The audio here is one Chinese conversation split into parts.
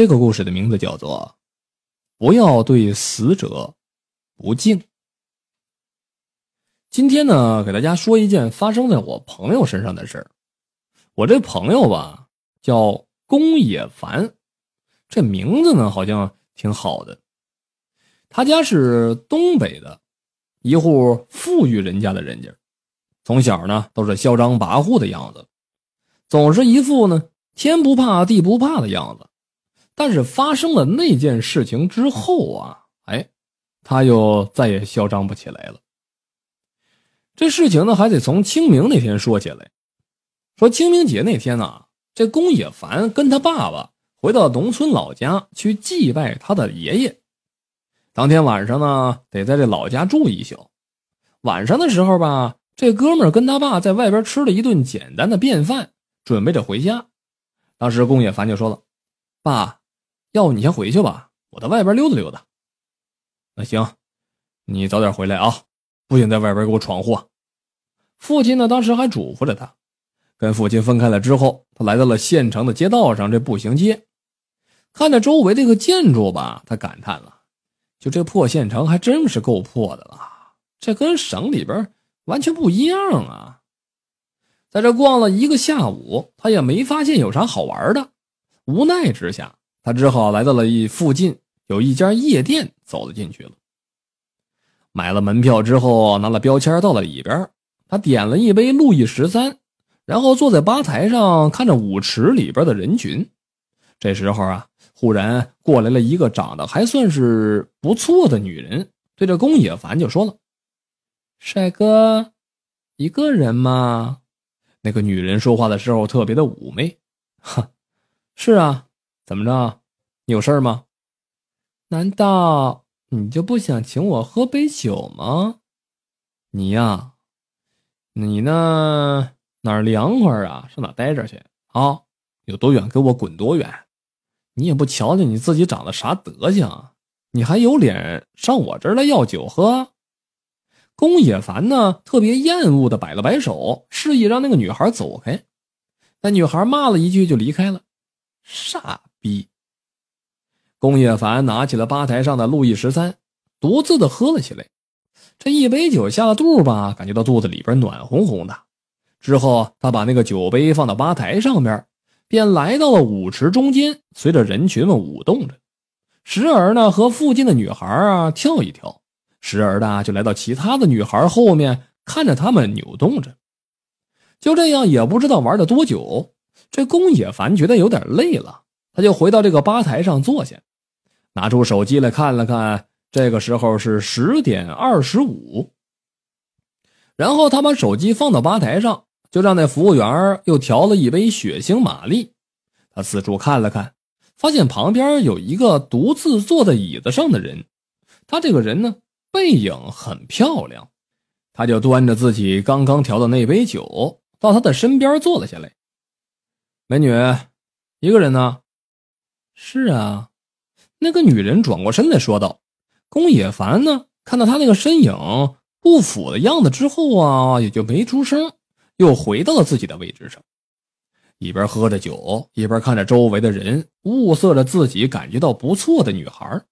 这个故事的名字叫做“不要对死者不敬”。今天呢，给大家说一件发生在我朋友身上的事儿。我这朋友吧，叫宫野凡，这名字呢好像挺好的。他家是东北的一户富裕人家的人家，从小呢都是嚣张跋扈的样子，总是一副呢天不怕地不怕的样子。但是发生了那件事情之后啊，哎，他又再也嚣张不起来了。这事情呢，还得从清明那天说起来。说清明节那天呢，这宫野凡跟他爸爸回到农村老家去祭拜他的爷爷。当天晚上呢，得在这老家住一宿。晚上的时候吧，这哥们跟他爸在外边吃了一顿简单的便饭，准备着回家。当时宫野凡就说了：“爸。”要不你先回去吧，我到外边溜达溜达。那行，你早点回来啊，不许在外边给我闯祸。父亲呢，当时还嘱咐着他。跟父亲分开了之后，他来到了县城的街道上，这步行街，看着周围这个建筑吧，他感叹了：就这破县城还真是够破的了，这跟省里边完全不一样啊！在这逛了一个下午，他也没发现有啥好玩的，无奈之下。他只好来到了一附近有一家夜店，走了进去了。买了门票之后，拿了标签到了里边。他点了一杯路易十三，然后坐在吧台上看着舞池里边的人群。这时候啊，忽然过来了一个长得还算是不错的女人，对着宫野凡就说了：“帅哥，一个人吗？”那个女人说话的时候特别的妩媚。“哈，是啊。”怎么着？你有事吗？难道你就不想请我喝杯酒吗？你呀，你呢？哪儿凉快啊？上哪待着去啊？有多远给我滚多远！你也不瞧瞧你自己长得啥德行，你还有脸上我这儿来要酒喝？宫野凡呢，特别厌恶的摆了摆手，示意让那个女孩走开。那女孩骂了一句就离开了，傻。逼。宫野凡拿起了吧台上的路易十三，独自的喝了起来。这一杯酒下了肚吧，感觉到肚子里边暖烘烘的。之后，他把那个酒杯放到吧台上面，便来到了舞池中间，随着人群们舞动着，时而呢和附近的女孩啊跳一跳，时而呢就来到其他的女孩后面，看着他们扭动着。就这样，也不知道玩了多久，这宫野凡觉得有点累了。他就回到这个吧台上坐下，拿出手机来看了看，这个时候是十点二十五。然后他把手机放到吧台上，就让那服务员又调了一杯血腥玛丽。他四处看了看，发现旁边有一个独自坐在椅子上的人，他这个人呢背影很漂亮，他就端着自己刚刚调的那杯酒到他的身边坐了下来。美女，一个人呢？是啊，那个女人转过身来说道：“宫野凡呢？看到他那个身影不符的样子之后啊，也就没出声，又回到了自己的位置上，一边喝着酒，一边看着周围的人，物色着自己感觉到不错的女孩。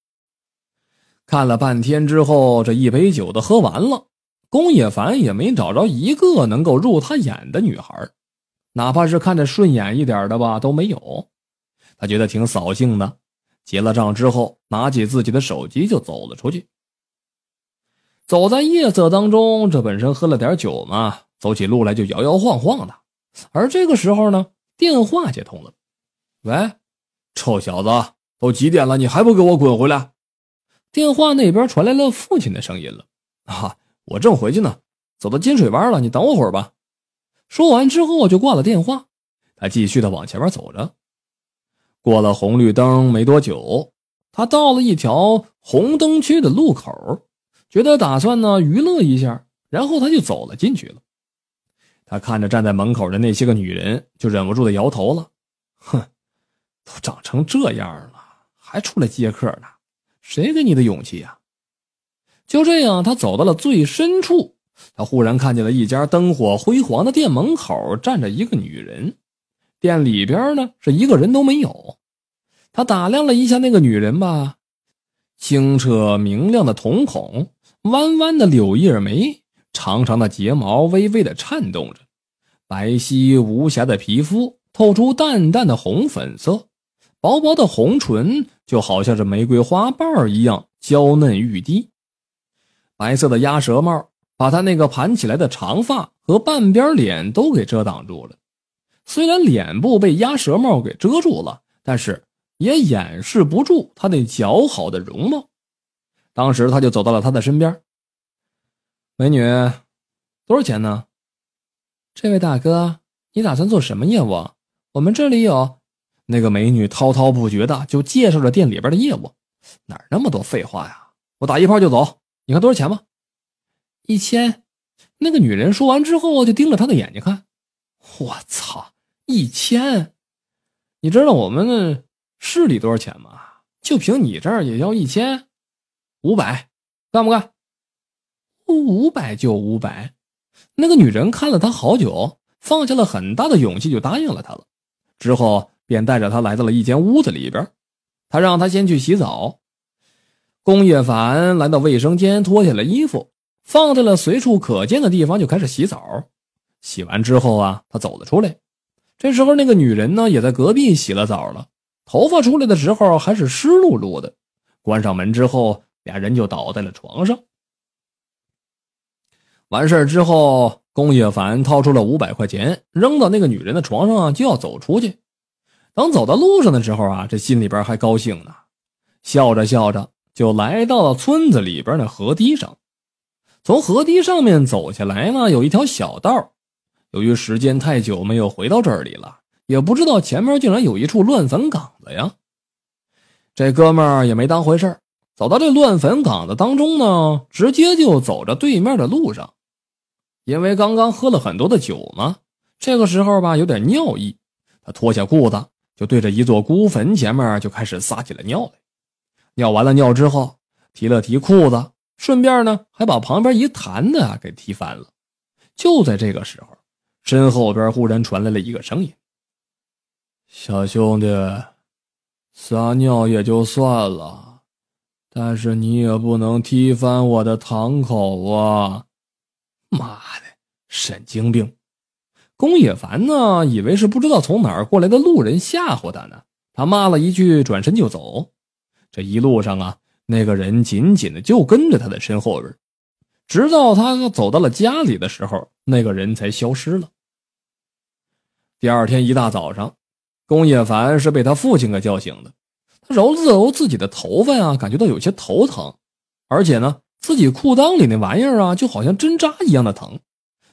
看了半天之后，这一杯酒都喝完了，宫野凡也没找着一个能够入他眼的女孩，哪怕是看着顺眼一点的吧，都没有。”他觉得挺扫兴的，结了账之后，拿起自己的手机就走了出去。走在夜色当中，这本身喝了点酒嘛，走起路来就摇摇晃晃的。而这个时候呢，电话接通了。喂，臭小子，都几点了，你还不给我滚回来？电话那边传来了父亲的声音了。啊，我正回去呢，走到金水湾了，你等我会儿吧。说完之后就挂了电话。他继续的往前面走着。过了红绿灯没多久，他到了一条红灯区的路口，觉得打算呢娱乐一下，然后他就走了进去了。他看着站在门口的那些个女人，就忍不住的摇头了：“哼，都长成这样了，还出来接客呢？谁给你的勇气呀？”就这样，他走到了最深处，他忽然看见了一家灯火辉煌的店门口站着一个女人。店里边呢是一个人都没有，他打量了一下那个女人吧，清澈明亮的瞳孔，弯弯的柳叶眉，长长的睫毛微微的颤动着，白皙无瑕的皮肤透出淡淡的红粉色，薄薄的红唇就好像是玫瑰花瓣一样娇嫩欲滴，白色的鸭舌帽把她那个盘起来的长发和半边脸都给遮挡住了。虽然脸部被鸭舌帽给遮住了，但是也掩饰不住她那姣好的容貌。当时他就走到了她的身边。美女，多少钱呢？这位大哥，你打算做什么业务？我们这里有……那个美女滔滔不绝的就介绍着店里边的业务。哪那么多废话呀？我打一炮就走。你看多少钱吧？一千。那个女人说完之后，就盯着他的眼睛看。我操！一千，你知道我们市里多少钱吗？就凭你这儿也要一千，五百，干不干？五百就五百。那个女人看了他好久，放下了很大的勇气就答应了他了。之后便带着他来到了一间屋子里边，他让他先去洗澡。龚叶凡来到卫生间，脱下了衣服，放在了随处可见的地方，就开始洗澡。洗完之后啊，他走了出来。这时候，那个女人呢，也在隔壁洗了澡了，头发出来的时候还是湿漉漉的。关上门之后，俩人就倒在了床上。完事之后，龚叶凡掏出了五百块钱，扔到那个女人的床上，就要走出去。等走到路上的时候啊，这心里边还高兴呢，笑着笑着就来到了村子里边的河堤上。从河堤上面走下来呢，有一条小道。由于时间太久没有回到这里了，也不知道前面竟然有一处乱坟岗子呀。这哥们儿也没当回事走到这乱坟岗子当中呢，直接就走着对面的路上。因为刚刚喝了很多的酒嘛，这个时候吧有点尿意，他脱下裤子就对着一座孤坟前面就开始撒起了尿来。尿完了尿之后，提了提裤子，顺便呢还把旁边一坛子给踢翻了。就在这个时候。身后边忽然传来了一个声音：“小兄弟，撒尿也就算了，但是你也不能踢翻我的堂口啊！”妈的，神经病！宫野凡呢，以为是不知道从哪儿过来的路人吓唬他呢，他骂了一句，转身就走。这一路上啊，那个人紧紧的就跟着他的身后边，直到他走到了家里的时候，那个人才消失了。第二天一大早上，龚叶凡是被他父亲给叫醒的。他揉了揉自己的头发呀，感觉到有些头疼，而且呢，自己裤裆里那玩意儿啊，就好像针扎一样的疼。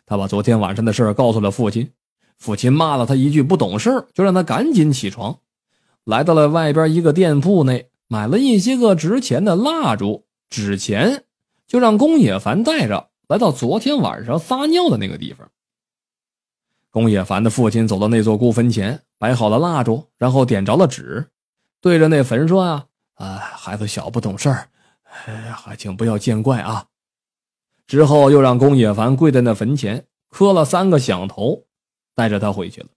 他把昨天晚上的事告诉了父亲，父亲骂了他一句不懂事就让他赶紧起床，来到了外边一个店铺内，买了一些个值钱的蜡烛、纸钱，就让龚野凡带着来到昨天晚上撒尿的那个地方。龚叶凡的父亲走到那座孤坟前，摆好了蜡烛，然后点着了纸，对着那坟说：“啊，啊，孩子小不懂事儿，还请不要见怪啊。”之后又让龚叶凡跪在那坟前磕了三个响头，带着他回去了。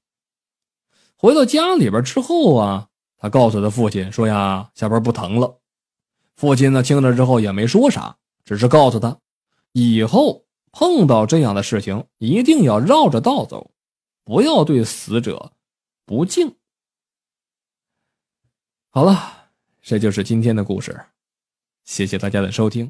回到家里边之后啊，他告诉他父亲说：“呀，下边不疼了。”父亲呢听了之后也没说啥，只是告诉他，以后碰到这样的事情一定要绕着道走。不要对死者不敬。好了，这就是今天的故事，谢谢大家的收听。